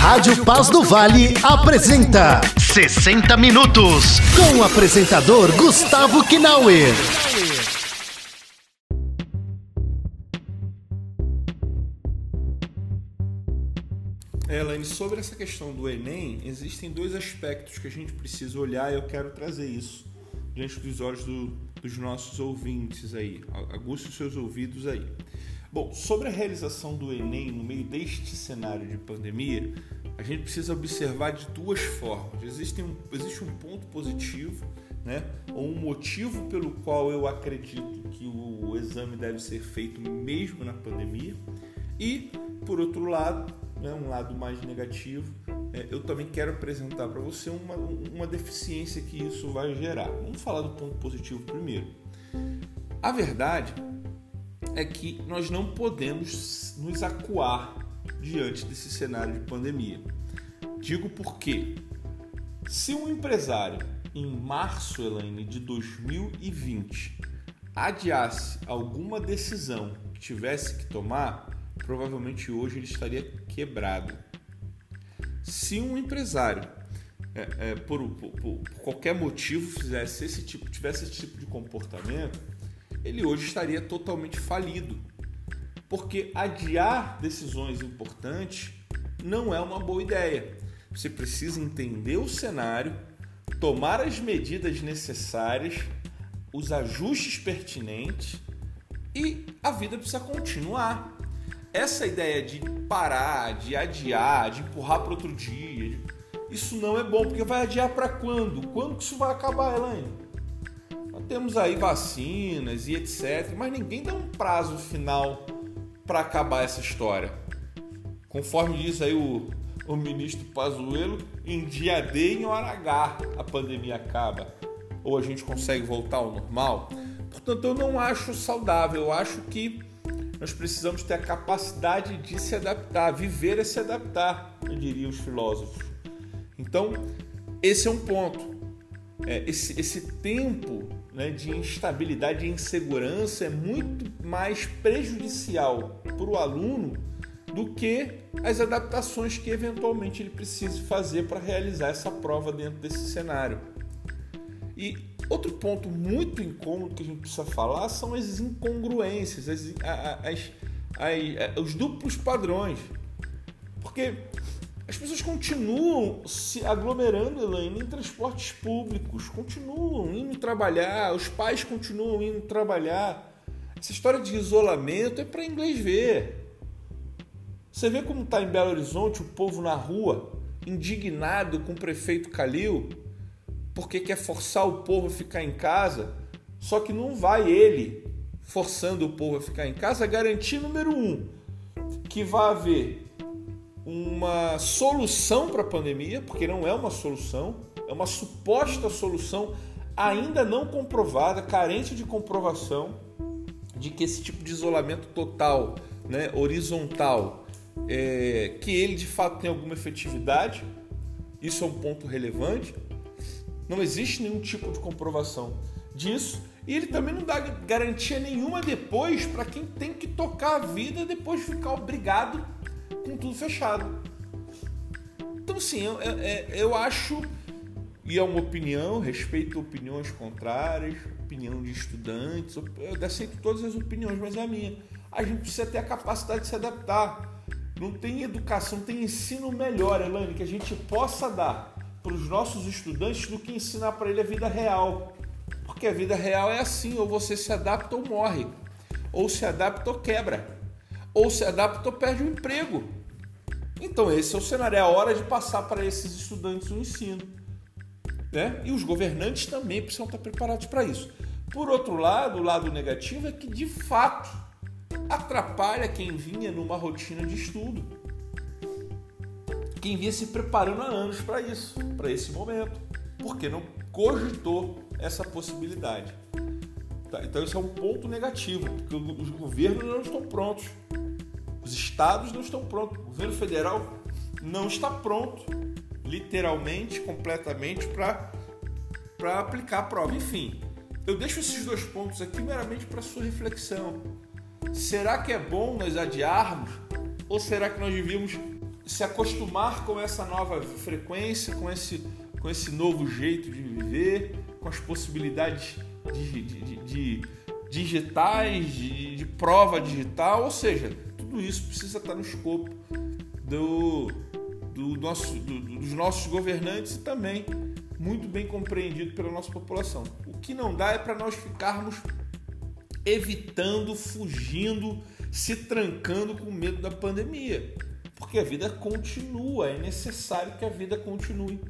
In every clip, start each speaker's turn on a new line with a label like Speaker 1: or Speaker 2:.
Speaker 1: Rádio Paz do Vale apresenta 60 Minutos com o apresentador Gustavo Kinauer.
Speaker 2: Elaine, sobre essa questão do Enem, existem dois aspectos que a gente precisa olhar e eu quero trazer isso diante dos olhos do, dos nossos ouvintes aí. Aguste os seus ouvidos aí. Bom, sobre a realização do Enem no meio deste cenário de pandemia, a gente precisa observar de duas formas. Existe um, existe um ponto positivo, né? ou um motivo pelo qual eu acredito que o exame deve ser feito mesmo na pandemia, e, por outro lado, né, um lado mais negativo, é, eu também quero apresentar para você uma, uma deficiência que isso vai gerar. Vamos falar do ponto positivo primeiro. A verdade é que nós não podemos nos acuar diante desse cenário de pandemia. Digo porque, se um empresário em março, Elaine, de 2020 adiasse alguma decisão que tivesse que tomar, provavelmente hoje ele estaria quebrado. Se um empresário, é, é, por, por, por, qualquer motivo, fizesse esse tipo, tivesse esse tipo de comportamento, ele hoje estaria totalmente falido. Porque adiar decisões importantes não é uma boa ideia. Você precisa entender o cenário, tomar as medidas necessárias, os ajustes pertinentes e a vida precisa continuar. Essa ideia de parar, de adiar, de empurrar para outro dia, isso não é bom, porque vai adiar para quando? Quando que isso vai acabar, Elaine? Temos aí vacinas e etc, mas ninguém dá um prazo final para acabar essa história. Conforme diz aí o, o ministro Pazuello, em dia D e em hora H a pandemia acaba. Ou a gente consegue voltar ao normal. Portanto, eu não acho saudável. Eu acho que nós precisamos ter a capacidade de se adaptar, viver é se adaptar, eu diria os filósofos. Então, esse é um ponto. É, esse, esse tempo né, de instabilidade e insegurança é muito mais prejudicial para o aluno do que as adaptações que eventualmente ele precise fazer para realizar essa prova dentro desse cenário. E outro ponto muito incômodo que a gente precisa falar são as incongruências, as, as, as, os duplos padrões. Porque as pessoas continuam se aglomerando, Elaine, em transportes públicos, continuam indo trabalhar, os pais continuam indo trabalhar. Essa história de isolamento é para inglês ver. Você vê como está em Belo Horizonte o povo na rua, indignado com o prefeito Calil, porque quer forçar o povo a ficar em casa, só que não vai ele forçando o povo a ficar em casa garantir, número um, que vai haver uma solução para a pandemia, porque não é uma solução, é uma suposta solução ainda não comprovada, carente de comprovação de que esse tipo de isolamento total, né, horizontal, é, que ele de fato tem alguma efetividade. Isso é um ponto relevante. Não existe nenhum tipo de comprovação disso. E ele também não dá garantia nenhuma depois para quem tem que tocar a vida depois de ficar obrigado com tudo fechado. Então, sim, eu, eu, eu acho, e é uma opinião, respeito opiniões contrárias, opinião de estudantes, eu aceito todas as opiniões, mas é a minha. A gente precisa ter a capacidade de se adaptar. Não tem educação, tem ensino melhor, Elane, que a gente possa dar para os nossos estudantes do que ensinar para ele a vida real. Porque a vida real é assim, ou você se adapta ou morre, ou se adapta ou quebra ou se adapta ou perde o emprego. Então esse é o cenário, é a hora de passar para esses estudantes o ensino. Né? E os governantes também precisam estar preparados para isso. Por outro lado, o lado negativo é que de fato atrapalha quem vinha numa rotina de estudo. Quem vinha se preparando há anos para isso, para esse momento, porque não cogitou essa possibilidade. Tá? Então, isso é um ponto negativo, porque os governos não estão prontos. Os estados não estão prontos. O governo federal não está pronto, literalmente, completamente, para aplicar a prova. Enfim, eu deixo esses dois pontos aqui meramente para sua reflexão. Será que é bom nós adiarmos? Ou será que nós devíamos se acostumar com essa nova frequência, com esse, com esse novo jeito de viver, com as possibilidades de, de, de, de digitais, de, prova digital, ou seja, tudo isso precisa estar no escopo do, do nosso, do, dos nossos governantes e também muito bem compreendido pela nossa população. O que não dá é para nós ficarmos evitando, fugindo, se trancando com medo da pandemia. Porque a vida continua, é necessário que a vida continue.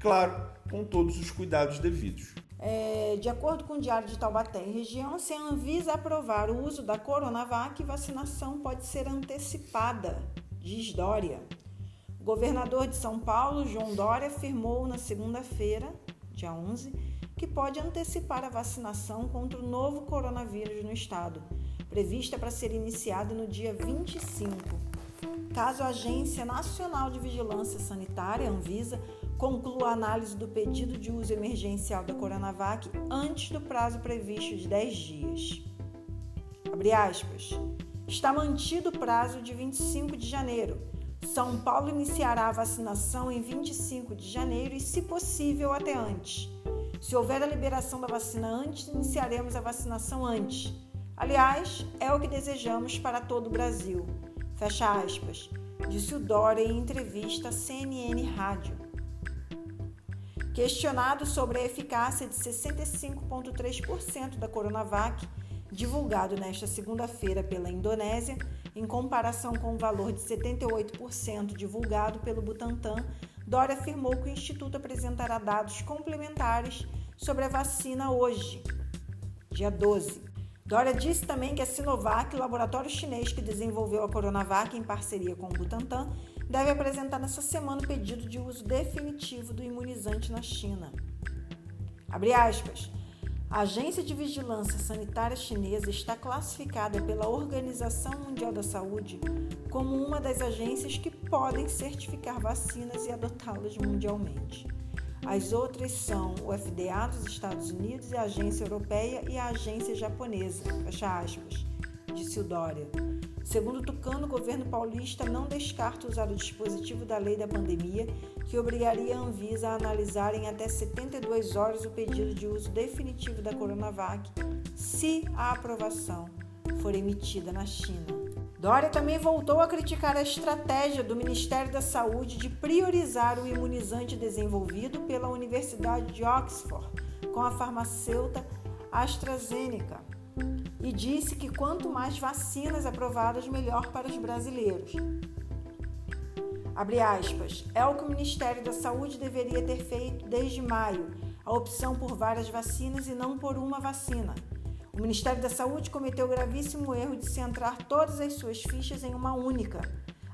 Speaker 2: Claro, com todos os cuidados devidos.
Speaker 3: É, de acordo com o Diário de Taubaté e região, se a Anvisa aprovar o uso da Coronavac, vacinação pode ser antecipada, diz Dória. O governador de São Paulo, João Dória, afirmou na segunda-feira, dia 11, que pode antecipar a vacinação contra o novo coronavírus no estado, prevista para ser iniciada no dia 25. Caso a Agência Nacional de Vigilância Sanitária, Anvisa, conclua a análise do pedido de uso emergencial da Coronavac antes do prazo previsto de 10 dias. Abre aspas. Está mantido o prazo de 25 de janeiro. São Paulo iniciará a vacinação em 25 de janeiro e, se possível, até antes. Se houver a liberação da vacina antes, iniciaremos a vacinação antes. Aliás, é o que desejamos para todo o Brasil. Fecha aspas, disse o Dória em entrevista à CNN Rádio. Questionado sobre a eficácia de 65,3% da Coronavac, divulgado nesta segunda-feira pela Indonésia, em comparação com o valor de 78% divulgado pelo Butantan, Dória afirmou que o Instituto apresentará dados complementares sobre a vacina hoje, dia 12. Dória disse também que a Sinovac, laboratório chinês que desenvolveu a Coronavac em parceria com o Butantan, deve apresentar nessa semana o pedido de uso definitivo do imunizante na China. Abre aspas. A Agência de Vigilância Sanitária Chinesa está classificada pela Organização Mundial da Saúde como uma das agências que podem certificar vacinas e adotá-las mundialmente. As outras são o FDA dos Estados Unidos e a Agência Europeia e a Agência Japonesa, fecha aspas, disse o Dória. Segundo Tucano, o governo paulista não descarta usar o dispositivo da lei da pandemia, que obrigaria a Anvisa a analisar em até 72 horas o pedido de uso definitivo da Coronavac, se a aprovação for emitida na China. Dória também voltou a criticar a estratégia do Ministério da Saúde de priorizar o imunizante desenvolvido pela Universidade de Oxford com a farmacêutica AstraZeneca e disse que quanto mais vacinas aprovadas, melhor para os brasileiros. Abre aspas, é o que o Ministério da Saúde deveria ter feito desde maio, a opção por várias vacinas e não por uma vacina. O Ministério da Saúde cometeu o gravíssimo erro de centrar todas as suas fichas em uma única,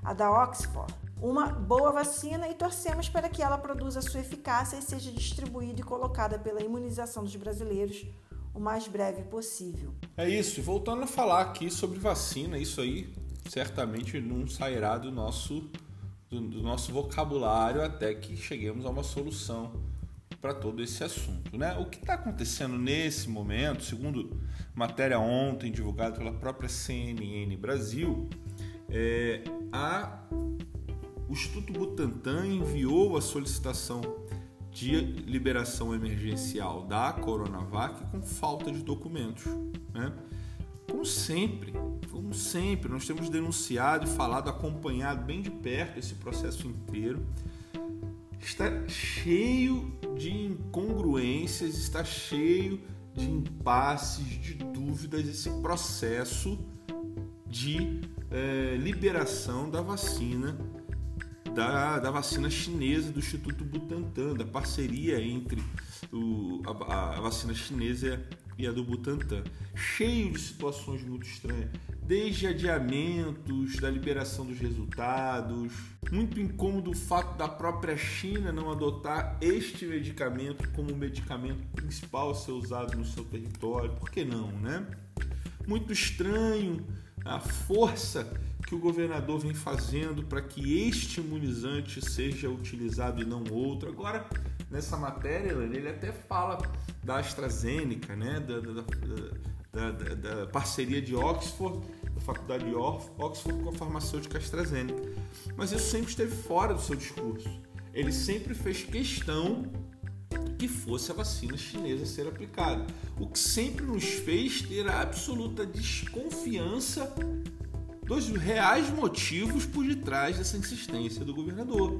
Speaker 3: a da Oxford. Uma boa vacina e torcemos para que ela produza sua eficácia e seja distribuída e colocada pela imunização dos brasileiros o mais breve possível.
Speaker 2: É isso, voltando a falar aqui sobre vacina, isso aí certamente não sairá do nosso, do, do nosso vocabulário até que cheguemos a uma solução para todo esse assunto. Né? O que está acontecendo nesse momento, segundo matéria ontem divulgada pela própria CNN Brasil, é, a, o Instituto Butantan enviou a solicitação de liberação emergencial da Coronavac com falta de documentos. Né? Como sempre, como sempre, nós temos denunciado falado, acompanhado bem de perto esse processo inteiro está cheio de incongruências, está cheio de impasses, de dúvidas esse processo de é, liberação da vacina da, da vacina chinesa do Instituto Butantan, da parceria entre o, a, a vacina chinesa e a do Butantan. Cheio de situações muito estranhas desde adiamentos da liberação dos resultados. Muito incômodo o fato da própria China não adotar este medicamento como medicamento principal a ser usado no seu território. Por que não, né? Muito estranho a força que o governador vem fazendo para que este imunizante seja utilizado e não outro. Agora, nessa matéria, ele até fala da AstraZeneca, né? da, da, da, da parceria de Oxford Faculdade de Oxford com a farmacêutica AstraZeneca. Mas isso sempre esteve fora do seu discurso. Ele sempre fez questão que fosse a vacina chinesa ser aplicada, o que sempre nos fez ter a absoluta desconfiança dos reais motivos por detrás dessa insistência do governador.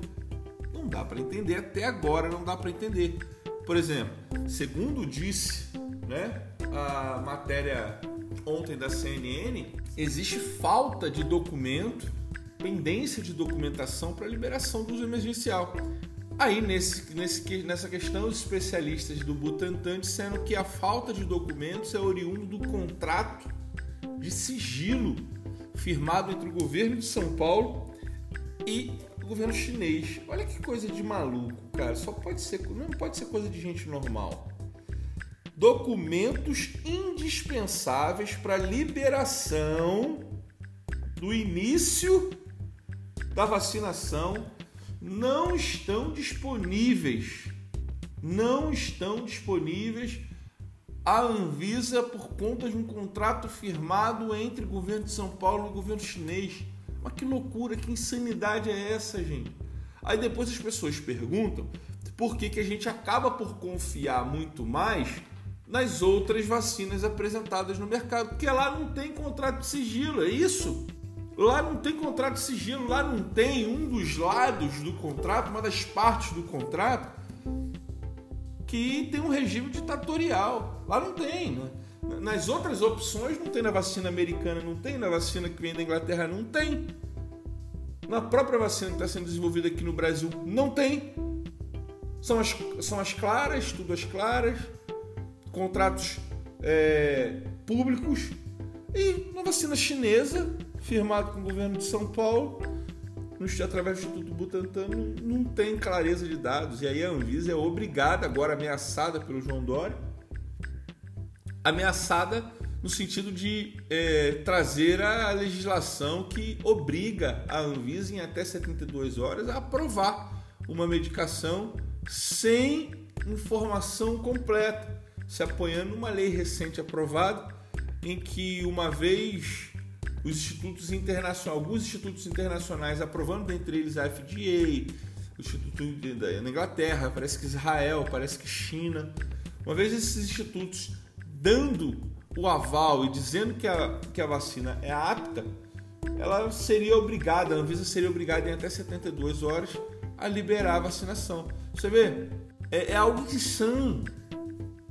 Speaker 2: Não dá para entender, até agora não dá para entender. Por exemplo, segundo disse né, a matéria ontem da CNN, existe falta de documento, pendência de documentação para liberação do uso emergencial. Aí, nesse, nesse, nessa questão, os especialistas do Butantan disseram que a falta de documentos é oriundo do contrato de sigilo firmado entre o governo de São Paulo e o governo chinês. Olha que coisa de maluco, cara. Só pode ser, não pode ser coisa de gente normal. Documentos indispensáveis para liberação do início da vacinação não estão disponíveis. Não estão disponíveis a Anvisa por conta de um contrato firmado entre o governo de São Paulo e o governo chinês. Mas que loucura, que insanidade é essa, gente? Aí depois as pessoas perguntam por que, que a gente acaba por confiar muito mais nas outras vacinas apresentadas no mercado, porque lá não tem contrato de sigilo, é isso? Lá não tem contrato de sigilo, lá não tem um dos lados do contrato, uma das partes do contrato que tem um regime ditatorial. Lá não tem. Né? Nas outras opções não tem na vacina americana, não tem na vacina que vem da Inglaterra, não tem. Na própria vacina que está sendo desenvolvida aqui no Brasil, não tem. São as, são as claras, tudo as claras, contratos é, públicos. E na vacina chinesa, firmado com o governo de São Paulo, através do Instituto Butantan, não, não tem clareza de dados. E aí a Anvisa é obrigada, agora ameaçada pelo João Dória, ameaçada no sentido de é, trazer a legislação que obriga a Anvisa em até 72 horas a aprovar uma medicação sem informação completa, se apoiando numa lei recente aprovada em que uma vez os institutos internacionais, alguns institutos internacionais aprovando, dentre eles a FDA, o Instituto da Inglaterra, parece que Israel, parece que China. Uma vez esses institutos dando o aval e dizendo que a, que a vacina é apta, ela seria obrigada, a Anvisa seria obrigada em até 72 horas a liberar a vacinação. Você vê, é, é algo são,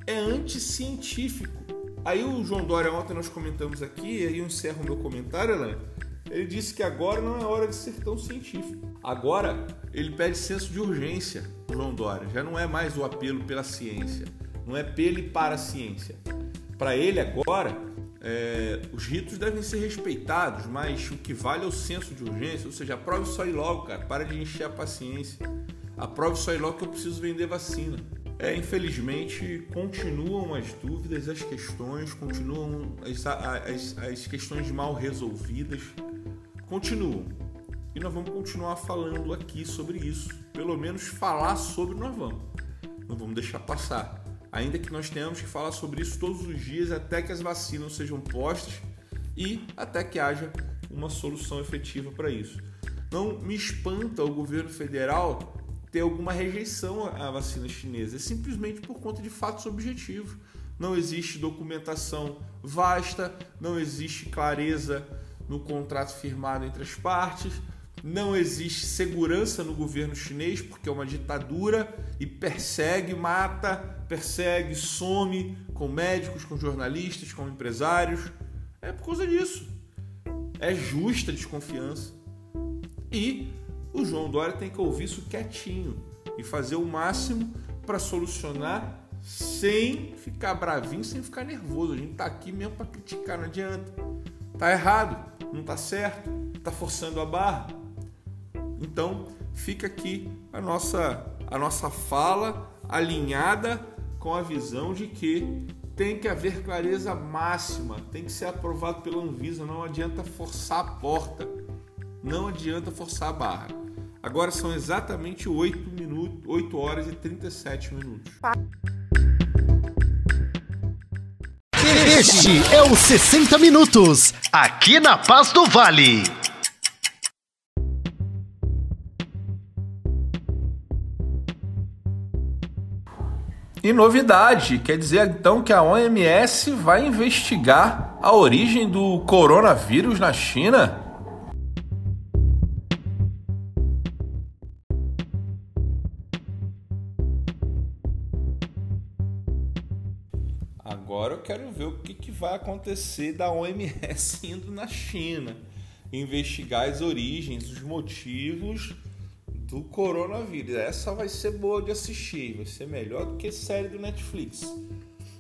Speaker 2: é anticientífico. Aí o João Dória, ontem nós comentamos aqui, aí eu encerro o meu comentário, Elaine. Ele disse que agora não é hora de ser tão científico. Agora ele pede senso de urgência, João Dória. Já não é mais o apelo pela ciência, não é pelo e para a ciência. Para ele agora, é, os ritos devem ser respeitados, mas o que vale é o senso de urgência, ou seja, aprove só ir logo, cara. Para de encher a paciência. Aprove só ir logo que eu preciso vender vacina. É, infelizmente, continuam as dúvidas, as questões, continuam as, as, as questões mal resolvidas, continuam. E nós vamos continuar falando aqui sobre isso. Pelo menos falar sobre nós vamos. Não vamos deixar passar. Ainda que nós tenhamos que falar sobre isso todos os dias até que as vacinas sejam postas e até que haja uma solução efetiva para isso. Não me espanta o governo federal ter alguma rejeição à vacina chinesa. É simplesmente por conta de fatos objetivos. Não existe documentação vasta, não existe clareza no contrato firmado entre as partes, não existe segurança no governo chinês, porque é uma ditadura e persegue, mata, persegue, some com médicos, com jornalistas, com empresários. É por causa disso. É justa desconfiança. E o João Dória tem que ouvir isso quietinho e fazer o máximo para solucionar sem ficar bravinho, sem ficar nervoso. A gente tá aqui mesmo para criticar, não adianta. Tá errado, não tá certo, tá forçando a barra. Então, fica aqui a nossa a nossa fala alinhada com a visão de que tem que haver clareza máxima, tem que ser aprovado pela Anvisa, não adianta forçar a porta, não adianta forçar a barra. Agora são exatamente 8, minutos, 8 horas e 37 minutos.
Speaker 1: Este é o 60 Minutos, aqui na Paz do Vale.
Speaker 2: E novidade, quer dizer então que a OMS vai investigar a origem do coronavírus na China? Agora eu quero ver o que, que vai acontecer da OMS indo na China, investigar as origens, os motivos do coronavírus. Essa vai ser boa de assistir, vai ser melhor do que série do Netflix.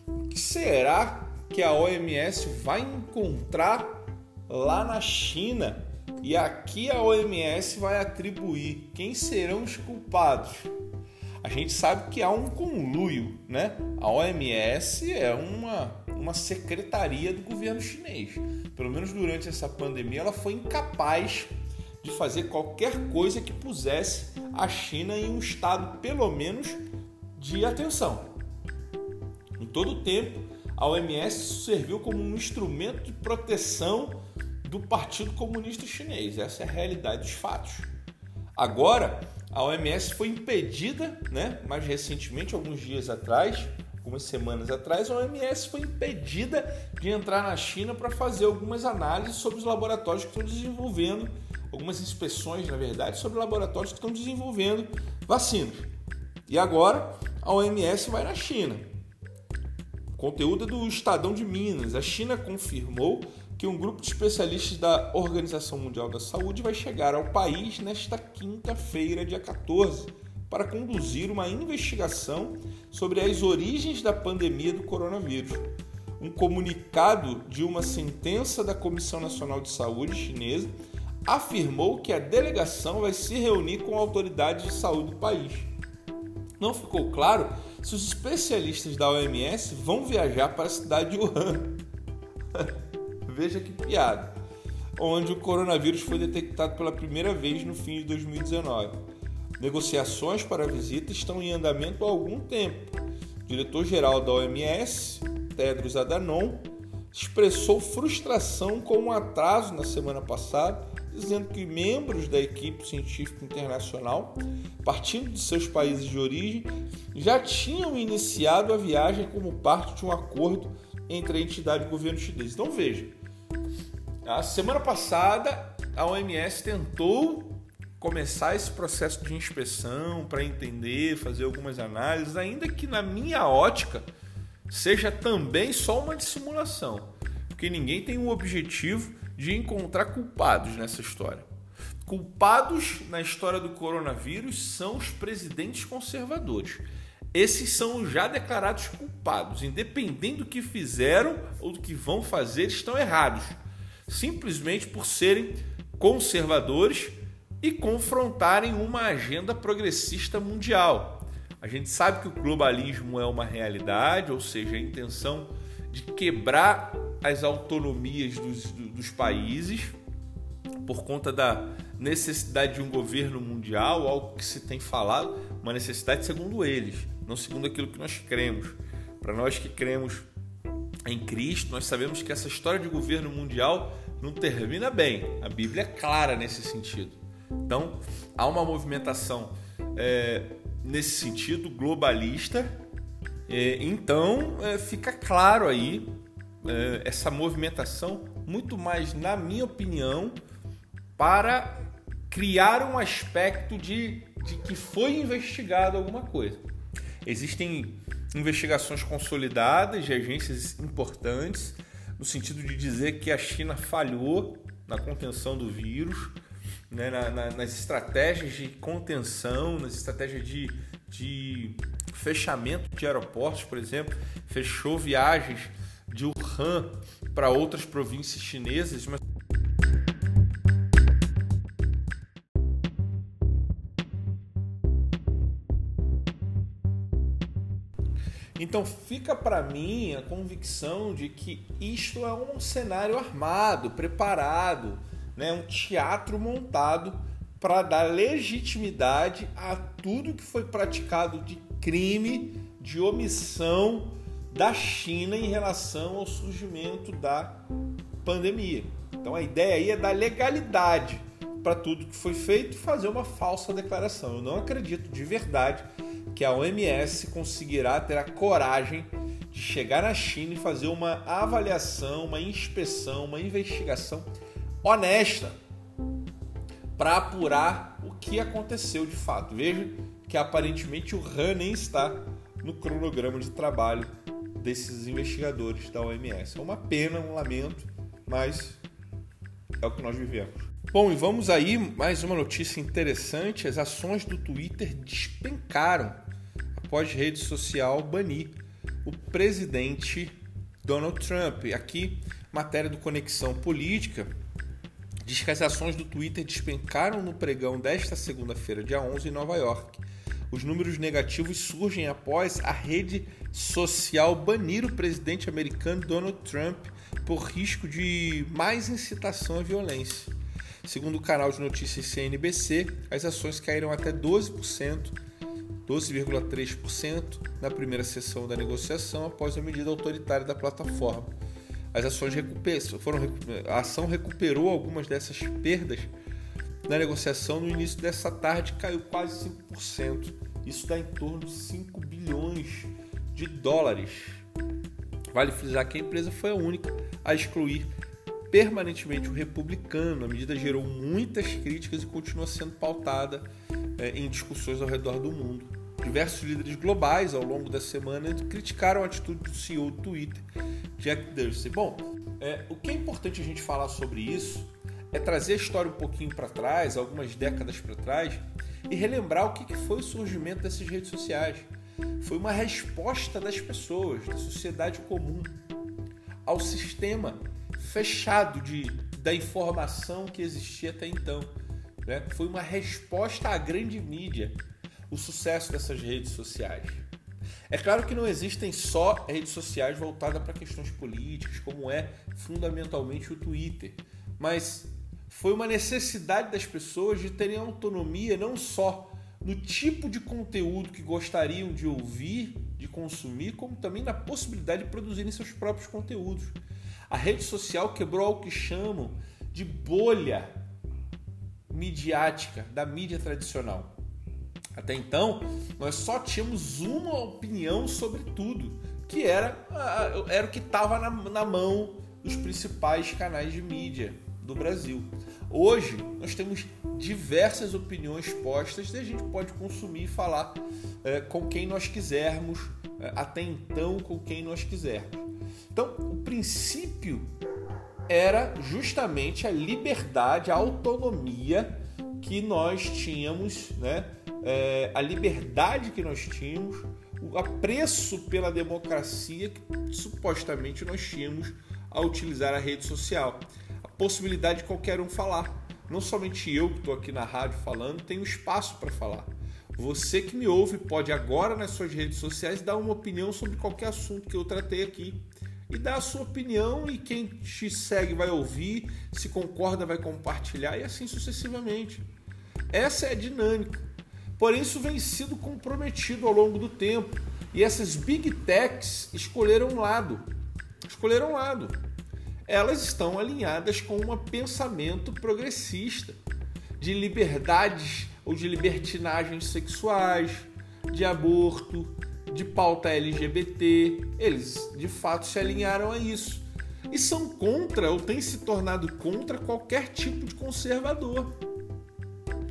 Speaker 2: O que será que a OMS vai encontrar lá na China? E aqui a OMS vai atribuir quem serão os culpados. A gente sabe que há um conluio, né? A OMS é uma, uma secretaria do governo chinês. Pelo menos durante essa pandemia, ela foi incapaz de fazer qualquer coisa que pusesse a China em um estado, pelo menos, de atenção. Em todo o tempo, a OMS serviu como um instrumento de proteção do Partido Comunista Chinês. Essa é a realidade dos fatos. Agora, a OMS foi impedida, né, mais recentemente, alguns dias atrás, algumas semanas atrás, a OMS foi impedida de entrar na China para fazer algumas análises sobre os laboratórios que estão desenvolvendo algumas inspeções, na verdade, sobre laboratórios que estão desenvolvendo vacinas. E agora a OMS vai na China. Conteúdo é do Estadão de Minas. A China confirmou que um grupo de especialistas da Organização Mundial da Saúde vai chegar ao país nesta quinta-feira, dia 14, para conduzir uma investigação sobre as origens da pandemia do coronavírus. Um comunicado de uma sentença da Comissão Nacional de Saúde chinesa afirmou que a delegação vai se reunir com autoridades de saúde do país. Não ficou claro se os especialistas da OMS vão viajar para a cidade de Wuhan. Veja que piada. Onde o coronavírus foi detectado pela primeira vez no fim de 2019. Negociações para a visita estão em andamento há algum tempo. O diretor-geral da OMS, Tedros Adhanom, expressou frustração com um atraso na semana passada dizendo que membros da equipe científica internacional, partindo de seus países de origem, já tinham iniciado a viagem como parte de um acordo entre a entidade e o governo chinês. Então veja, a semana passada a OMS tentou começar esse processo de inspeção para entender, fazer algumas análises, ainda que na minha ótica seja também só uma dissimulação, porque ninguém tem um objetivo de encontrar culpados nessa história. Culpados na história do coronavírus são os presidentes conservadores. Esses são já declarados culpados, independente do que fizeram ou do que vão fazer, estão errados, simplesmente por serem conservadores e confrontarem uma agenda progressista mundial. A gente sabe que o globalismo é uma realidade, ou seja, a intenção de quebrar as autonomias dos, dos países por conta da necessidade de um governo mundial, algo que se tem falado, uma necessidade segundo eles, não segundo aquilo que nós cremos. Para nós que cremos em Cristo, nós sabemos que essa história de governo mundial não termina bem. A Bíblia é clara nesse sentido. Então, há uma movimentação é, nesse sentido globalista. É, então, é, fica claro aí é, essa movimentação, muito mais, na minha opinião, para criar um aspecto de, de que foi investigado alguma coisa. Existem investigações consolidadas de agências importantes, no sentido de dizer que a China falhou na contenção do vírus, né, na, na, nas estratégias de contenção, nas estratégias de, de fechamento de aeroportos, por exemplo, fechou viagens de Wuhan para outras províncias chinesas, mas Então fica para mim a convicção de que isto é um cenário armado, preparado, né? um teatro montado para dar legitimidade a tudo que foi praticado de crime, de omissão da China em relação ao surgimento da pandemia. Então a ideia aí é dar legalidade para tudo que foi feito e fazer uma falsa declaração. Eu não acredito de verdade que a OMS conseguirá ter a coragem de chegar na China e fazer uma avaliação, uma inspeção, uma investigação honesta para apurar o que aconteceu de fato. Veja que aparentemente o Han nem está no cronograma de trabalho desses investigadores da OMS. É uma pena, um lamento, mas é o que nós vivemos. Bom, e vamos aí, mais uma notícia interessante: as ações do Twitter despencaram após rede social banir o presidente Donald Trump. Aqui, matéria do Conexão Política diz que as ações do Twitter despencaram no pregão desta segunda-feira, dia 11, em Nova York. Os números negativos surgem após a rede social banir o presidente americano Donald Trump por risco de mais incitação à violência. Segundo o canal de notícias CNBC, as ações caíram até 12%, 12,3% na primeira sessão da negociação após a medida autoritária da plataforma. As ações foram, a ação recuperou algumas dessas perdas na negociação no início dessa tarde, caiu quase 5%. Isso dá em torno de 5 bilhões de dólares. Vale frisar que a empresa foi a única a excluir permanentemente o republicano. A medida gerou muitas críticas e continua sendo pautada é, em discussões ao redor do mundo. Diversos líderes globais ao longo da semana criticaram a atitude do CEO do Twitter, Jack Dorsey. Bom, é, o que é importante a gente falar sobre isso é trazer a história um pouquinho para trás, algumas décadas para trás, e relembrar o que foi o surgimento dessas redes sociais. Foi uma resposta das pessoas, da sociedade comum, ao sistema fechado de, da informação que existia até então. Né? Foi uma resposta à grande mídia, o sucesso dessas redes sociais. É claro que não existem só redes sociais voltadas para questões políticas, como é fundamentalmente o Twitter, mas foi uma necessidade das pessoas de terem autonomia não só no tipo de conteúdo que gostariam de ouvir, de consumir, como também na possibilidade de produzirem seus próprios conteúdos. A rede social quebrou o que chamam de bolha midiática da mídia tradicional. Até então, nós só tínhamos uma opinião sobre tudo, que era, era o que estava na, na mão dos principais canais de mídia do Brasil. Hoje nós temos diversas opiniões postas e a gente pode consumir e falar é, com quem nós quisermos, é, até então com quem nós quisermos. Então, o princípio era justamente a liberdade, a autonomia que nós tínhamos, né? É, a liberdade que nós tínhamos, o apreço pela democracia que supostamente nós tínhamos a utilizar a rede social possibilidade de qualquer um falar. Não somente eu que estou aqui na rádio falando, tenho espaço para falar. Você que me ouve pode agora nas suas redes sociais dar uma opinião sobre qualquer assunto que eu tratei aqui. E dar a sua opinião e quem te segue vai ouvir, se concorda vai compartilhar e assim sucessivamente. Essa é a dinâmica. Porém, isso vem sido comprometido ao longo do tempo. E essas big techs escolheram um lado. Escolheram um lado elas estão alinhadas com um pensamento progressista de liberdades ou de libertinagens sexuais, de aborto, de pauta LGBT. Eles de fato se alinharam a isso e são contra ou têm se tornado contra qualquer tipo de conservador.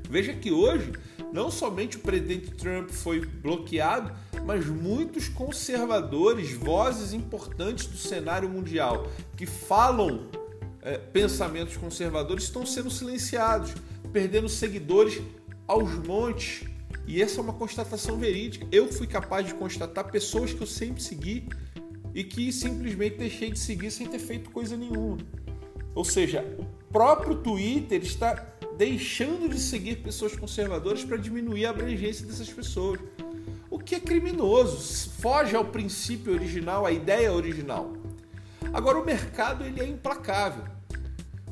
Speaker 2: Veja que hoje não somente o presidente Trump foi bloqueado, mas muitos conservadores, vozes importantes do cenário mundial, que falam é, pensamentos conservadores, estão sendo silenciados, perdendo seguidores aos montes. E essa é uma constatação verídica. Eu fui capaz de constatar pessoas que eu sempre segui e que simplesmente deixei de seguir sem ter feito coisa nenhuma. Ou seja, o próprio Twitter está deixando de seguir pessoas conservadoras para diminuir a abrangência dessas pessoas. O que é criminoso, foge ao princípio original, à ideia original. Agora o mercado ele é implacável.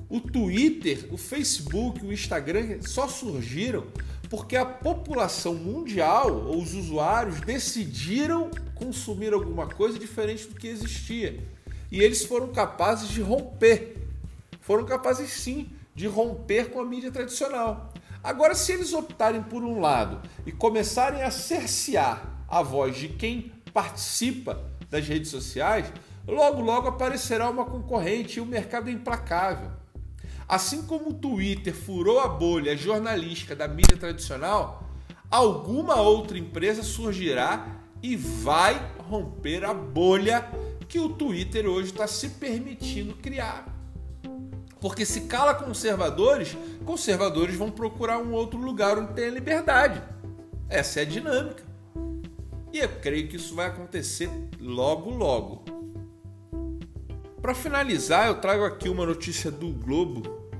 Speaker 2: O Twitter, o Facebook, o Instagram só surgiram porque a população mundial, ou os usuários, decidiram consumir alguma coisa diferente do que existia. E eles foram capazes de romper. Foram capazes sim de romper com a mídia tradicional. Agora, se eles optarem por um lado e começarem a cercear a voz de quem participa das redes sociais, logo logo aparecerá uma concorrente e o mercado é implacável. Assim como o Twitter furou a bolha jornalística da mídia tradicional, alguma outra empresa surgirá e vai romper a bolha que o Twitter hoje está se permitindo criar. Porque se cala conservadores, conservadores vão procurar um outro lugar onde tenha liberdade. Essa é a dinâmica. E eu creio que isso vai acontecer logo, logo. Para finalizar, eu trago aqui uma notícia do Globo.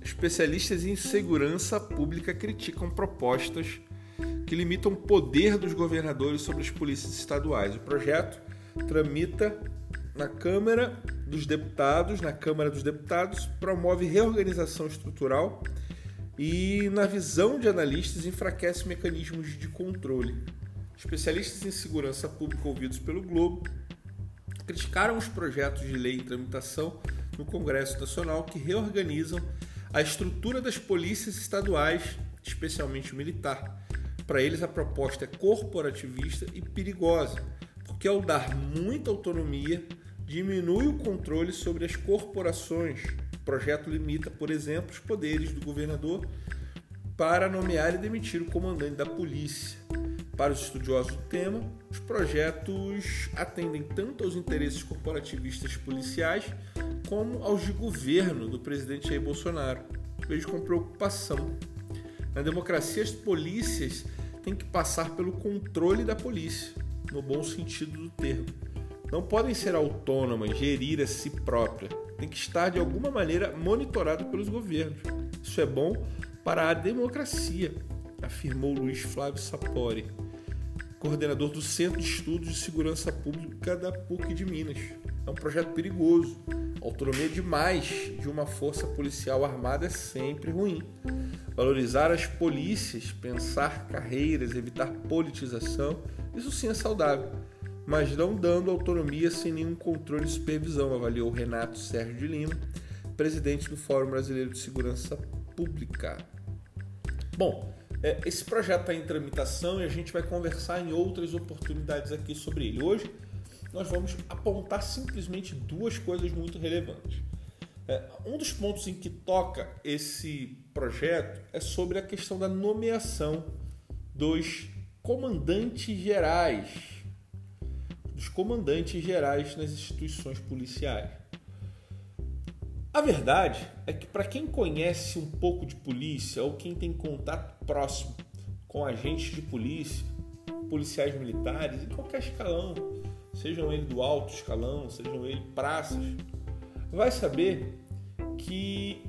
Speaker 2: Especialistas em segurança pública criticam propostas que limitam o poder dos governadores sobre as polícias estaduais. O projeto tramita na Câmara dos Deputados, na Câmara dos Deputados, promove reorganização estrutural e, na visão de analistas, enfraquece mecanismos de controle. Especialistas em segurança pública ouvidos pelo Globo criticaram os projetos de lei em tramitação no Congresso Nacional que reorganizam a estrutura das polícias estaduais, especialmente o militar. Para eles, a proposta é corporativista e perigosa, porque ao dar muita autonomia, diminui o controle sobre as corporações. O projeto limita, por exemplo, os poderes do governador para nomear e demitir o comandante da polícia. Para os estudiosos do tema, os projetos atendem tanto aos interesses corporativistas policiais como aos de governo do presidente Jair Bolsonaro. Vejo com preocupação. Na democracia, as polícias têm que passar pelo controle da polícia, no bom sentido do termo. Não podem ser autônomas, gerir a si própria. Tem que estar de alguma maneira monitorado pelos governos. Isso é bom para a democracia, afirmou Luiz Flávio Sapori coordenador do Centro de Estudos de Segurança Pública da PUC de Minas. É um projeto perigoso. Autonomia demais de uma força policial armada é sempre ruim. Valorizar as polícias, pensar carreiras, evitar politização, isso sim é saudável, mas não dando autonomia sem nenhum controle e supervisão, avaliou Renato Sérgio de Lima, presidente do Fórum Brasileiro de Segurança Pública. Bom, é, esse projeto está em tramitação e a gente vai conversar em outras oportunidades aqui sobre ele. Hoje nós vamos apontar simplesmente duas coisas muito relevantes. É, um dos pontos em que toca esse projeto é sobre a questão da nomeação dos comandantes gerais, dos comandantes gerais nas instituições policiais. A verdade é que para quem conhece um pouco de polícia ou quem tem contato próximo com agentes de polícia, policiais militares, em qualquer escalão, sejam eles do alto escalão, sejam eles praças, vai saber que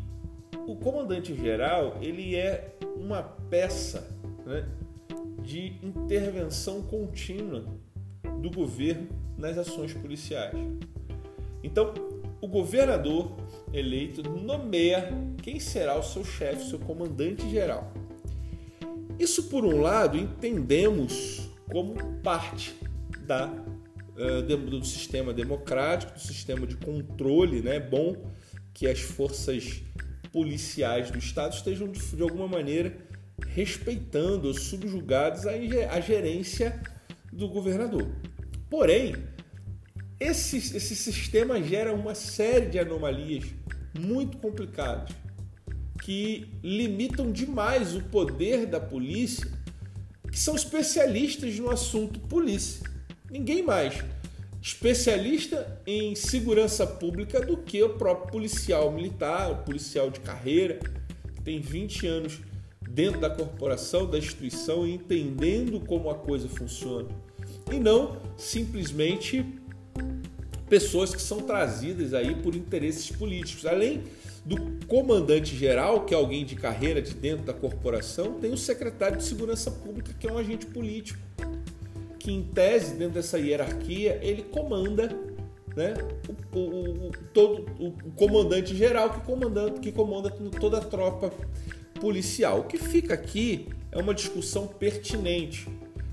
Speaker 2: o comandante geral ele é uma peça né, de intervenção contínua do governo nas ações policiais. Então, o governador eleito nomeia quem será o seu chefe, seu comandante geral. Isso, por um lado, entendemos como parte da, uh, do sistema democrático, do sistema de controle. Né? É bom que as forças policiais do Estado estejam, de, de alguma maneira, respeitando ou subjugadas à gerência do governador. Porém, esse, esse sistema gera uma série de anomalias muito complicadas que limitam demais o poder da polícia, que são especialistas no assunto polícia. Ninguém mais especialista em segurança pública do que o próprio policial militar, o policial de carreira, que tem 20 anos dentro da corporação, da instituição, entendendo como a coisa funciona. E não simplesmente pessoas que são trazidas aí por interesses políticos. Além do comandante geral, que é alguém de carreira de dentro da corporação, tem o secretário de segurança pública, que é um agente político, que em tese, dentro dessa hierarquia, ele comanda né, o, o, o todo, o comandante geral que, comandante, que comanda toda a tropa policial. O que fica aqui é uma discussão pertinente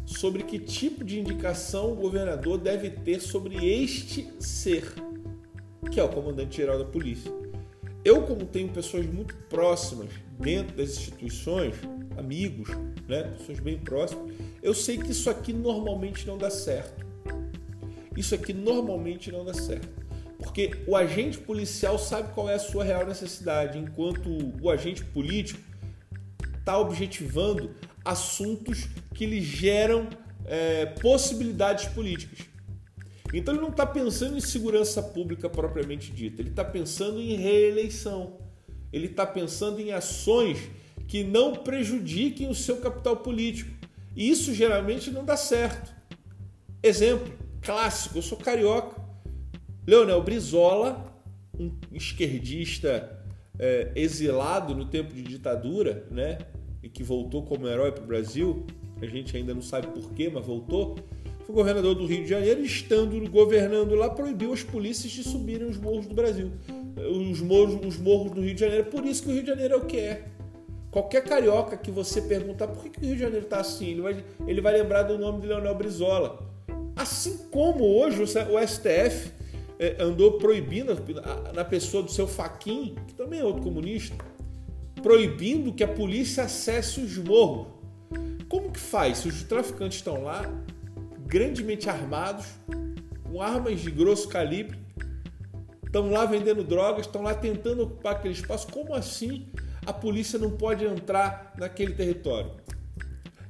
Speaker 2: sobre que tipo de indicação o governador deve ter sobre este ser, que é o comandante-geral da polícia. Eu, como tenho pessoas muito próximas dentro das instituições, amigos, né, pessoas bem próximas, eu sei que isso aqui normalmente não dá certo. Isso aqui normalmente não dá certo. Porque o agente policial sabe qual é a sua real necessidade, enquanto o agente político está objetivando assuntos que lhe geram é, possibilidades políticas. Então ele não está pensando em segurança pública propriamente dita, ele está pensando em reeleição, ele está pensando em ações que não prejudiquem o seu capital político. E isso geralmente não dá certo. Exemplo clássico: eu sou carioca. Leonel Brizola, um esquerdista é, exilado no tempo de ditadura, né? E que voltou como herói para o Brasil, a gente ainda não sabe porquê, mas voltou o governador do Rio de Janeiro, estando governando lá, proibiu as polícias de subirem os morros do Brasil. Os morros, os morros do Rio de Janeiro. Por isso que o Rio de Janeiro é o que é. Qualquer carioca que você perguntar por que, que o Rio de Janeiro está assim, ele vai, ele vai lembrar do nome de Leonel Brizola. Assim como hoje o STF é, andou proibindo, na pessoa do seu Faquin, que também é outro comunista, proibindo que a polícia acesse os morros. Como que faz? Se os traficantes estão lá, grandemente armados, com armas de grosso calibre, estão lá vendendo drogas, estão lá tentando ocupar aquele espaço. Como assim a polícia não pode entrar naquele território?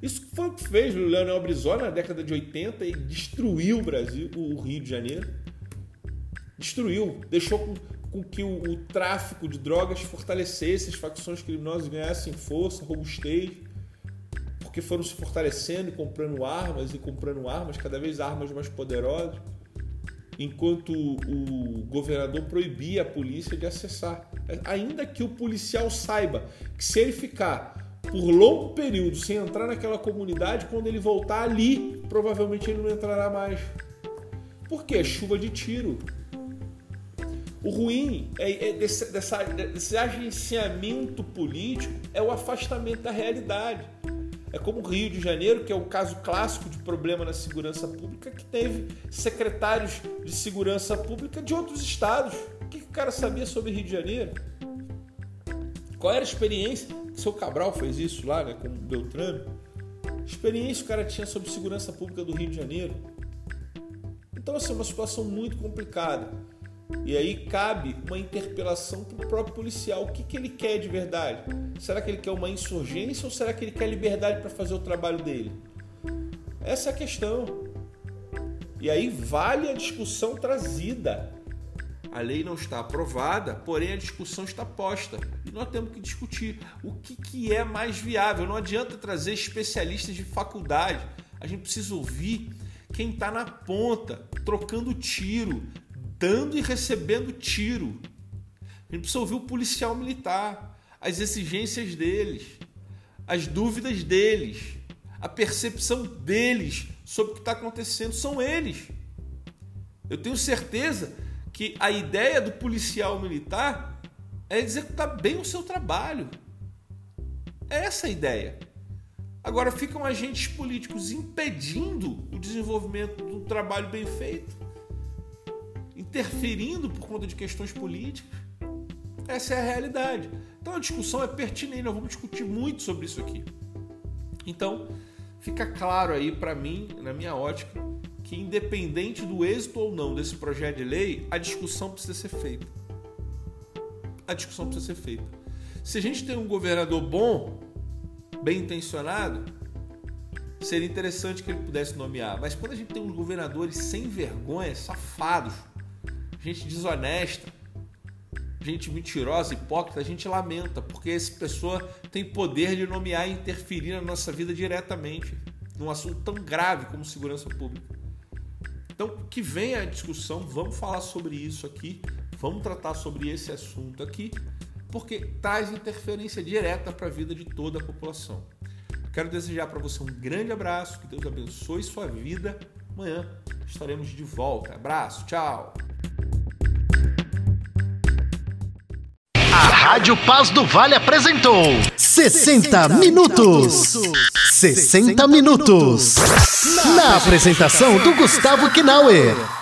Speaker 2: Isso foi o que fez o Leonel Brizola na década de 80 e destruiu o Brasil, o Rio de Janeiro. Destruiu, deixou com, com que o, o, tráfico de drogas fortalecesse, as facções criminosas ganhassem força, robustez porque foram se fortalecendo e comprando armas e comprando armas, cada vez armas mais poderosas, enquanto o governador proibia a polícia de acessar. Ainda que o policial saiba que se ele ficar por longo período sem entrar naquela comunidade, quando ele voltar ali, provavelmente ele não entrará mais. Por quê? Chuva de tiro. O ruim é, é desse, dessa, desse agenciamento político é o afastamento da realidade. É como o Rio de Janeiro, que é o caso clássico de problema na segurança pública, que teve secretários de segurança pública de outros estados. O que, o cara sabia sobre Rio de Janeiro? Qual era a experiência? O seu Cabral fez isso lá, né, com o Beltrano. Experiência o cara tinha sobre segurança pública do Rio de Janeiro. Então, assim, é uma situação muito complicada. E aí cabe uma interpelação para o próprio policial. O que, que ele quer de verdade? Será que ele quer uma insurgência ou será que ele quer liberdade para fazer o trabalho dele? Essa é a questão. E aí vale a discussão trazida. A lei não está aprovada, porém a discussão está posta. E nós temos que discutir o que, que é mais viável. Não adianta trazer especialistas de faculdade. A gente precisa ouvir quem está na ponta, trocando tiro, dando e recebendo tiro. A gente precisa ouvir o policial militar, as exigências deles, as dúvidas deles, a percepção deles sobre o que está acontecendo. São eles. Eu tenho certeza que a ideia do policial militar é executar bem o seu trabalho. É essa a ideia. Agora ficam agentes políticos impedindo o desenvolvimento do trabalho bem feito interferindo por conta de questões políticas. Essa é a realidade. Então a discussão é pertinente, nós vamos discutir muito sobre isso aqui. Então, fica claro aí para mim, na minha ótica, que independente do êxito ou não desse projeto de lei, a discussão precisa ser feita. A discussão precisa ser feita. Se a gente tem um governador bom, bem intencionado, seria interessante que ele pudesse nomear. Mas quando a gente tem uns governadores sem vergonha, safados, gente desonesta, gente mentirosa, hipócrita, a gente lamenta, porque essa pessoa tem poder de nomear e interferir na nossa vida diretamente, num assunto tão grave como segurança pública. Então, que venha a discussão, vamos falar sobre isso aqui, vamos tratar sobre esse assunto aqui, porque traz interferência direta para a vida de toda a população. Quero desejar para você um grande abraço, que Deus abençoe sua vida. Amanhã estaremos de volta. Abraço, tchau!
Speaker 1: Rádio Paz do Vale apresentou 60 minutos. 60 minutos. Na apresentação do Gustavo Knauer.